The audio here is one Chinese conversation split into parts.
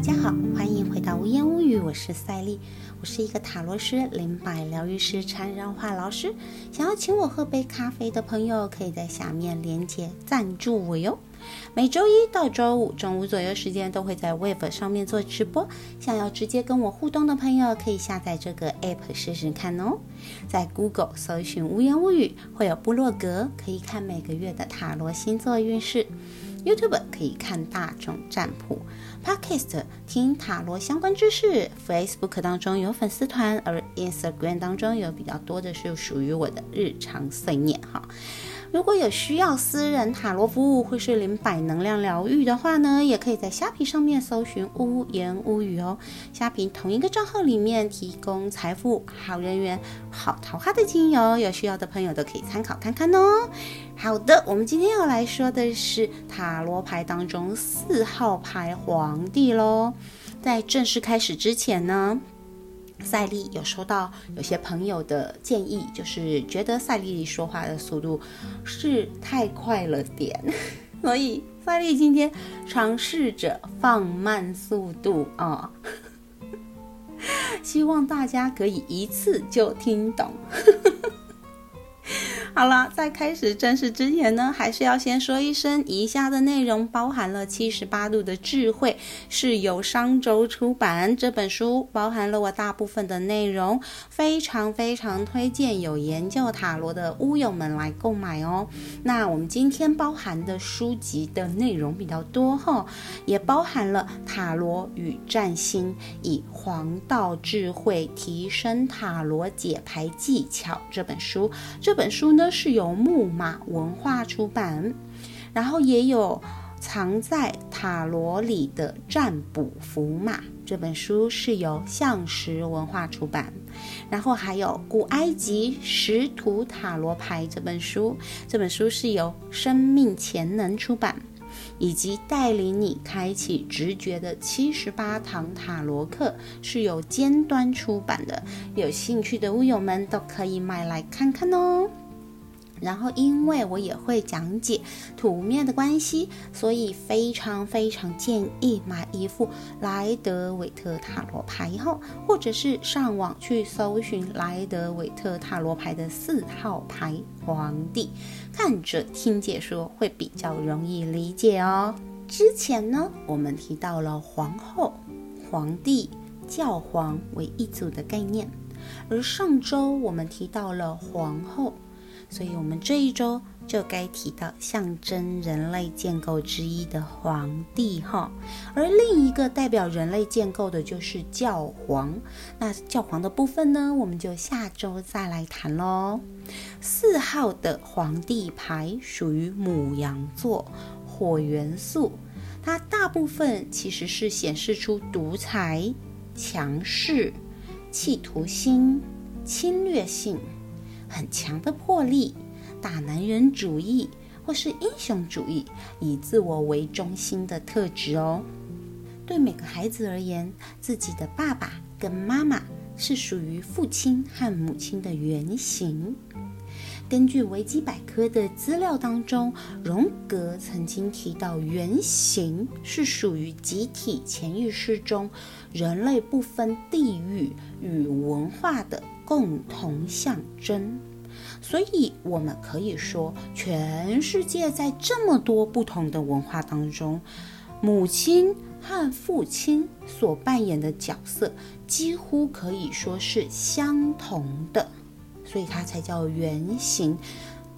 大家好，欢迎回到无言无语，我是赛丽，我是一个塔罗师、灵摆疗愈师、禅让画老师。想要请我喝杯咖啡的朋友，可以在下面连接赞助我哟。每周一到周五中午左右时间都会在 Web 上面做直播，想要直接跟我互动的朋友可以下载这个 App 试试看哦。在 Google 搜寻“无言无语”，会有部落格可以看每个月的塔罗星座运势；YouTube 可以看大众占卜；Podcast 听塔罗相关知识；Facebook 当中有粉丝团，而 Instagram 当中有比较多的是属于我的日常碎念哈。如果有需要私人塔罗服务或是零百能量疗愈的话呢，也可以在虾皮上面搜寻“屋言屋语”哦。虾皮同一个账号里面提供财富、好人缘、好桃花的精油，有需要的朋友都可以参考看看哦。好的，我们今天要来说的是塔罗牌当中四号牌皇帝喽。在正式开始之前呢。赛利有收到有些朋友的建议，就是觉得赛利说话的速度是太快了点，所以赛利今天尝试着放慢速度啊，希望大家可以一次就听懂。好了，在开始正式之前呢，还是要先说一声，以下的内容包含了七十八度的智慧，是由商周出版这本书，包含了我大部分的内容，非常非常推荐有研究塔罗的乌友们来购买哦。那我们今天包含的书籍的内容比较多哈，也包含了塔罗与占星，以黄道智慧提升塔罗解牌技巧这本书，这本书呢。呢是由木马文化出版，然后也有藏在塔罗里的占卜符码这本书是由象石文化出版，然后还有古埃及石图塔罗牌这本书，这本书是由生命潜能出版，以及带领你开启直觉的七十八堂塔罗课是由尖端出版的，有兴趣的乌友们都可以买来看看哦。然后，因为我也会讲解图面的关系，所以非常非常建议买一副莱德韦特塔罗牌后，或者是上网去搜寻莱德韦特塔罗牌的四号牌皇帝，看着听解说会比较容易理解哦。之前呢，我们提到了皇后、皇帝、教皇为一组的概念，而上周我们提到了皇后。所以，我们这一周就该提到象征人类建构之一的皇帝哈，而另一个代表人类建构的就是教皇。那教皇的部分呢，我们就下周再来谈喽。四号的皇帝牌属于母羊座，火元素，它大部分其实是显示出独裁、强势、企图心、侵略性。很强的魄力，大男人主义或是英雄主义，以自我为中心的特质哦。对每个孩子而言，自己的爸爸跟妈妈是属于父亲和母亲的原型。根据维基百科的资料当中，荣格曾经提到，原型是属于集体潜意识中人类不分地域与文化的。共同象征，所以我们可以说，全世界在这么多不同的文化当中，母亲和父亲所扮演的角色几乎可以说是相同的，所以它才叫圆形。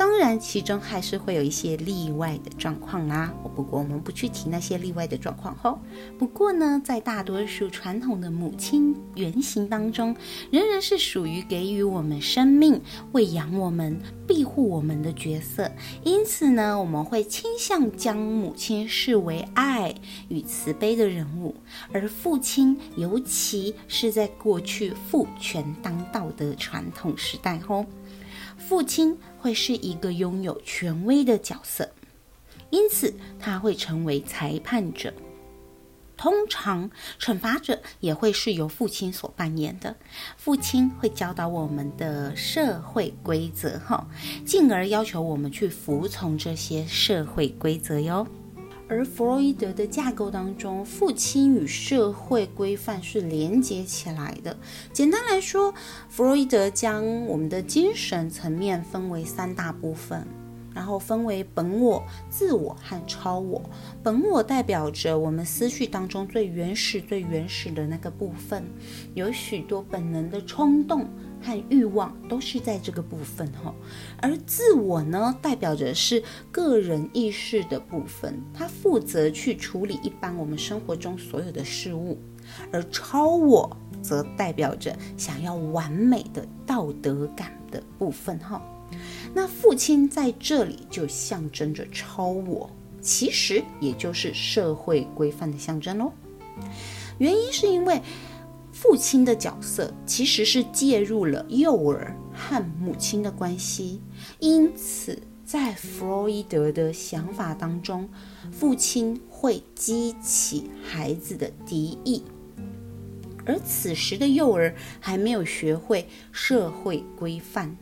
当然，其中还是会有一些例外的状况啦。不过我们不去提那些例外的状况吼，不过呢，在大多数传统的母亲原型当中，仍然是属于给予我们生命、喂养我们、庇护我们的角色。因此呢，我们会倾向将母亲视为爱与慈悲的人物，而父亲，尤其是在过去父权当道的传统时代后。父亲会是一个拥有权威的角色，因此他会成为裁判者。通常惩罚者也会是由父亲所扮演的。父亲会教导我们的社会规则，哈，进而要求我们去服从这些社会规则哟。而弗洛伊德的架构当中，父亲与社会规范是连接起来的。简单来说，弗洛伊德将我们的精神层面分为三大部分，然后分为本我、自我和超我。本我代表着我们思绪当中最原始、最原始的那个部分，有许多本能的冲动。和欲望都是在这个部分哈，而自我呢，代表着是个人意识的部分，它负责去处理一般我们生活中所有的事物，而超我则代表着想要完美的道德感的部分哈。那父亲在这里就象征着超我，其实也就是社会规范的象征喽。原因是因为。父亲的角色其实是介入了幼儿和母亲的关系，因此在弗洛伊德的想法当中，父亲会激起孩子的敌意，而此时的幼儿还没有学会社会规范，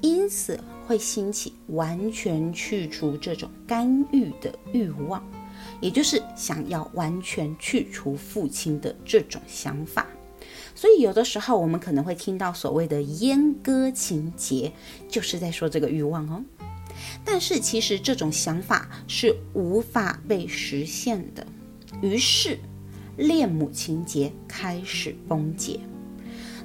因此会兴起完全去除这种干预的欲望。也就是想要完全去除父亲的这种想法，所以有的时候我们可能会听到所谓的阉割情节，就是在说这个欲望哦。但是其实这种想法是无法被实现的，于是恋母情节开始崩解，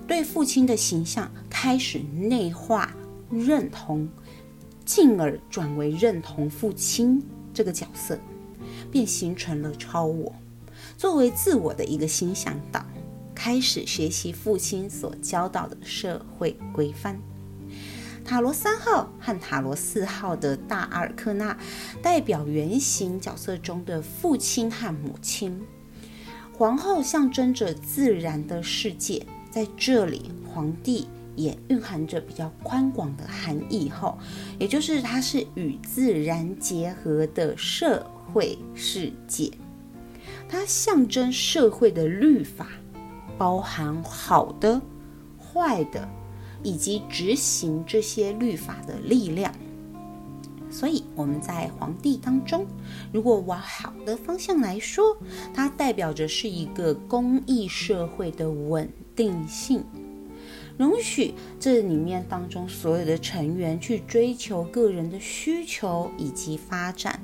对父亲的形象开始内化认同，进而转为认同父亲这个角色。便形成了超我，作为自我的一个新向导，开始学习父亲所教导的社会规范。塔罗三号和塔罗四号的大阿尔克纳代表原型角色中的父亲和母亲，皇后象征着自然的世界，在这里皇帝也蕴含着比较宽广的含义，后也就是它是与自然结合的社。会世界，它象征社会的律法，包含好的、坏的，以及执行这些律法的力量。所以我们在皇帝当中，如果往好的方向来说，它代表着是一个公益社会的稳定性，容许这里面当中所有的成员去追求个人的需求以及发展。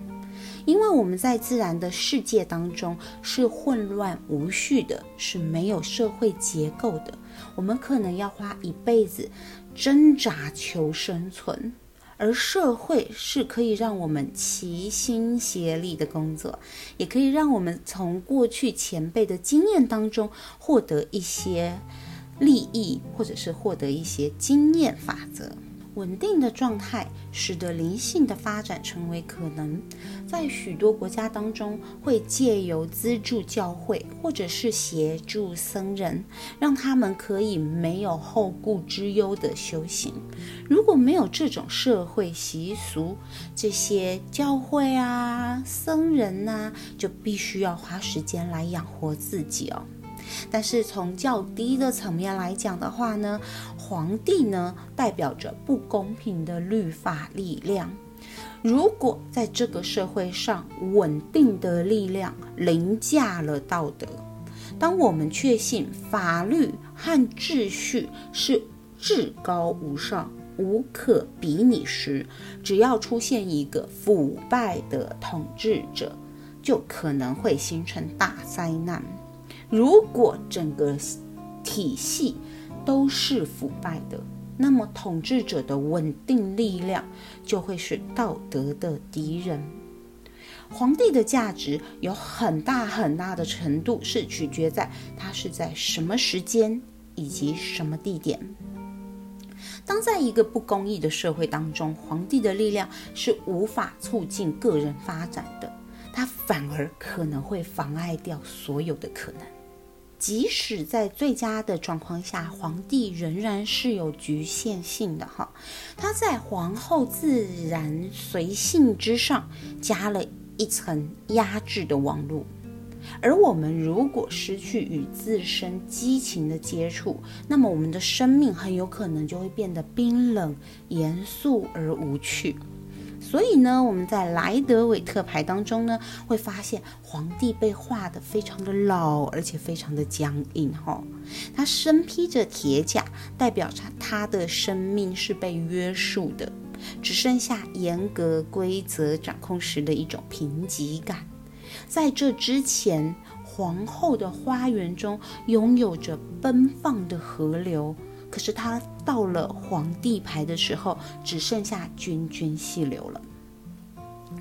因为我们在自然的世界当中是混乱无序的，是没有社会结构的。我们可能要花一辈子挣扎求生存，而社会是可以让我们齐心协力的工作，也可以让我们从过去前辈的经验当中获得一些利益，或者是获得一些经验法则。稳定的状态使得灵性的发展成为可能。在许多国家当中，会借由资助教会或者是协助僧人，让他们可以没有后顾之忧的修行。如果没有这种社会习俗，这些教会啊、僧人呐，就必须要花时间来养活自己哦。但是从较低的层面来讲的话呢，皇帝呢代表着不公平的律法力量。如果在这个社会上稳定的力量凌驾了道德，当我们确信法律和秩序是至高无上、无可比拟时，只要出现一个腐败的统治者，就可能会形成大灾难。如果整个体系都是腐败的，那么统治者的稳定力量就会是道德的敌人。皇帝的价值有很大很大的程度是取决在他是在什么时间以及什么地点。当在一个不公义的社会当中，皇帝的力量是无法促进个人发展的，他反而可能会妨碍掉所有的可能。即使在最佳的状况下，皇帝仍然是有局限性的哈。他在皇后自然随性之上加了一层压制的网络，而我们如果失去与自身激情的接触，那么我们的生命很有可能就会变得冰冷、严肃而无趣。所以呢，我们在莱德韦特牌当中呢，会发现皇帝被画的非常的老，而且非常的僵硬哈。他身披着铁甲，代表着他的生命是被约束的，只剩下严格规则掌控时的一种贫瘠感。在这之前，皇后的花园中拥有着奔放的河流。可是他到了皇帝牌的时候，只剩下涓涓细流了。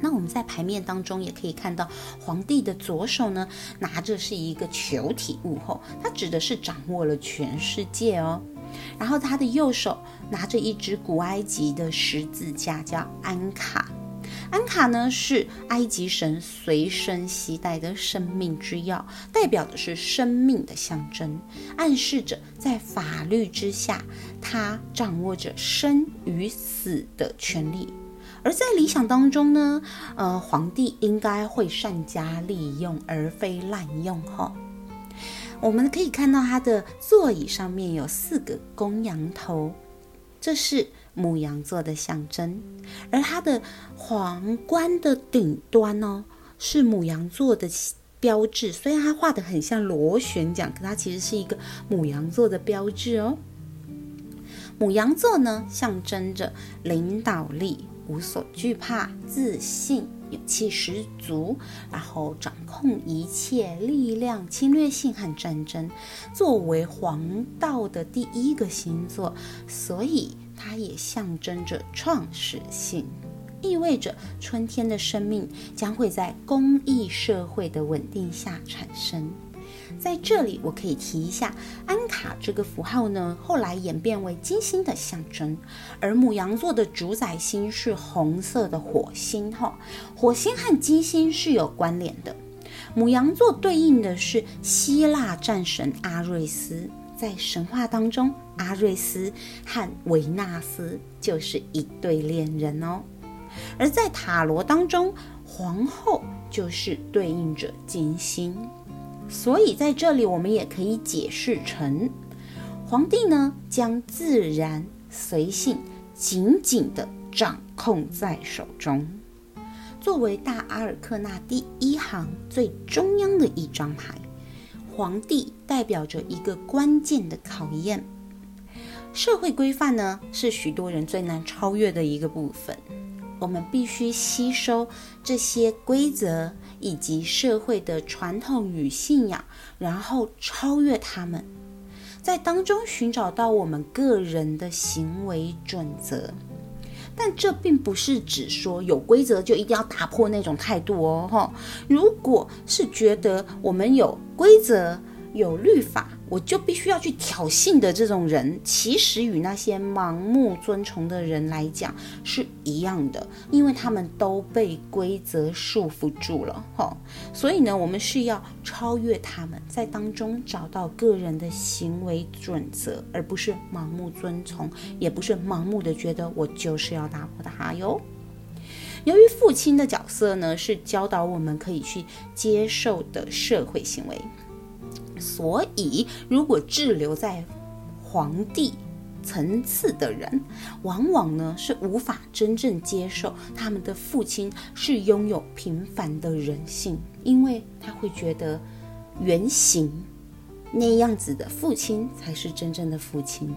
那我们在牌面当中也可以看到，皇帝的左手呢拿着是一个球体物后，他指的是掌握了全世界哦。然后他的右手拿着一只古埃及的十字架，叫安卡。安卡呢是埃及神随身携带的生命之钥，代表的是生命的象征，暗示着在法律之下，他掌握着生与死的权利。而在理想当中呢，呃，皇帝应该会善加利用，而非滥用。哈，我们可以看到他的座椅上面有四个公羊头，这是。母羊座的象征，而它的皇冠的顶端呢是母羊座的标志。虽然它画的很像螺旋桨，可它其实是一个母羊座的标志哦。母羊座呢象征着领导力、无所惧怕、自信、勇气十足，然后掌控一切力量、侵略性和战争。作为黄道的第一个星座，所以。它也象征着创始性，意味着春天的生命将会在公益社会的稳定下产生。在这里，我可以提一下安卡这个符号呢，后来演变为金星的象征，而母羊座的主宰星是红色的火星。哈，火星和金星是有关联的。母羊座对应的是希腊战神阿瑞斯。在神话当中，阿瑞斯和维纳斯就是一对恋人哦。而在塔罗当中，皇后就是对应着金星，所以在这里我们也可以解释成，皇帝呢将自然随性紧紧的掌控在手中，作为大阿尔克纳第一行最中央的一张牌。皇帝代表着一个关键的考验，社会规范呢是许多人最难超越的一个部分。我们必须吸收这些规则以及社会的传统与信仰，然后超越他们，在当中寻找到我们个人的行为准则。但这并不是指说有规则就一定要打破那种态度哦，哈。如果是觉得我们有规则、有律法。我就必须要去挑衅的这种人，其实与那些盲目遵从的人来讲是一样的，因为他们都被规则束缚住了，哈。所以呢，我们是要超越他们，在当中找到个人的行为准则，而不是盲目遵从，也不是盲目的觉得我就是要打破他哟。由于父亲的角色呢，是教导我们可以去接受的社会行为。所以，如果滞留在皇帝层次的人，往往呢是无法真正接受他们的父亲是拥有平凡的人性，因为他会觉得原型那样子的父亲才是真正的父亲。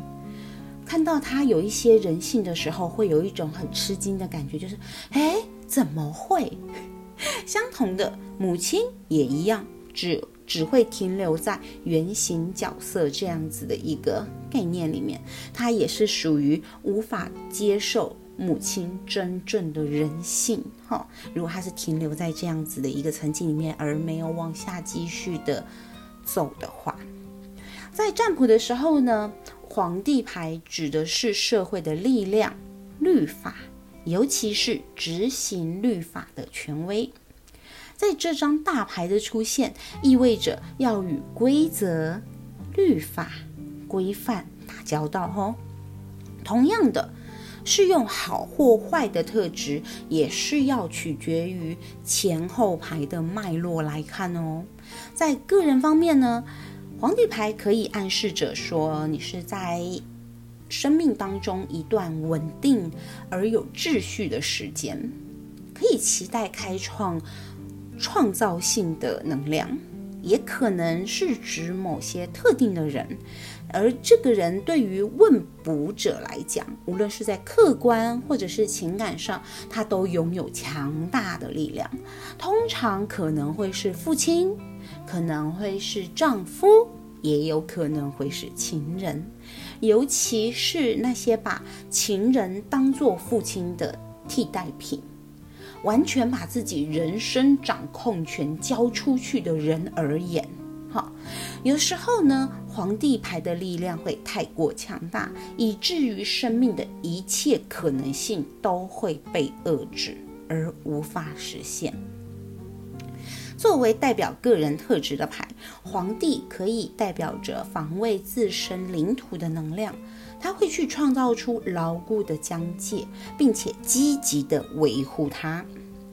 看到他有一些人性的时候，会有一种很吃惊的感觉，就是哎，怎么会？相同的母亲也一样，只。只会停留在原型角色这样子的一个概念里面，他也是属于无法接受母亲真正的人性哈。如果他是停留在这样子的一个层级里面，而没有往下继续的走的话，在占卜的时候呢，皇帝牌指的是社会的力量、律法，尤其是执行律法的权威。在这张大牌的出现，意味着要与规则、律法、规范打交道。哦。同样的，是用好或坏的特质，也是要取决于前后牌的脉络来看哦。在个人方面呢，皇帝牌可以暗示着说，你是在生命当中一段稳定而有秩序的时间。可以期待开创创造性的能量，也可能是指某些特定的人。而这个人对于问卜者来讲，无论是在客观或者是情感上，他都拥有强大的力量。通常可能会是父亲，可能会是丈夫，也有可能会是情人。尤其是那些把情人当做父亲的替代品，完全把自己人生掌控权交出去的人而言。哈，有时候呢，皇帝牌的力量会太过强大，以至于生命的一切可能性都会被遏制，而无法实现。作为代表个人特质的牌，皇帝可以代表着防卫自身领土的能量，他会去创造出牢固的疆界，并且积极的维护它。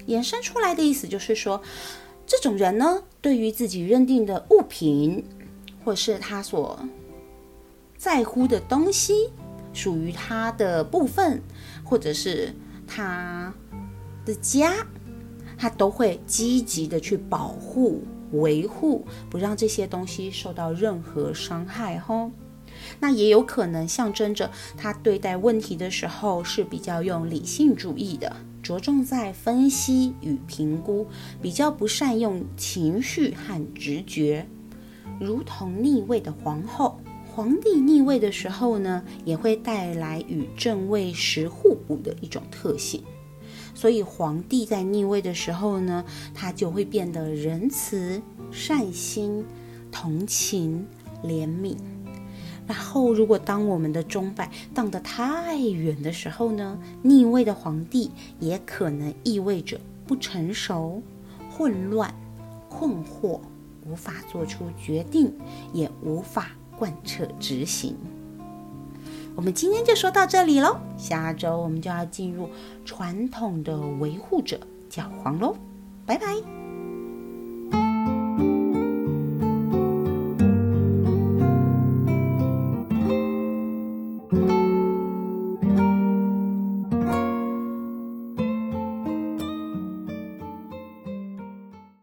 衍生出来的意思就是说。这种人呢，对于自己认定的物品，或是他所在乎的东西，属于他的部分，或者是他的家，他都会积极的去保护、维护，不让这些东西受到任何伤害。吼，那也有可能象征着他对待问题的时候是比较用理性主义的。着重在分析与评估，比较不善用情绪和直觉，如同逆位的皇后。皇帝逆位的时候呢，也会带来与正位时互补的一种特性。所以皇帝在逆位的时候呢，他就会变得仁慈、善心、同情、怜悯。然后，如果当我们的钟摆荡得太远的时候呢，逆位的皇帝也可能意味着不成熟、混乱、困惑，无法做出决定，也无法贯彻执行。我们今天就说到这里喽，下周我们就要进入传统的维护者教皇喽，拜拜。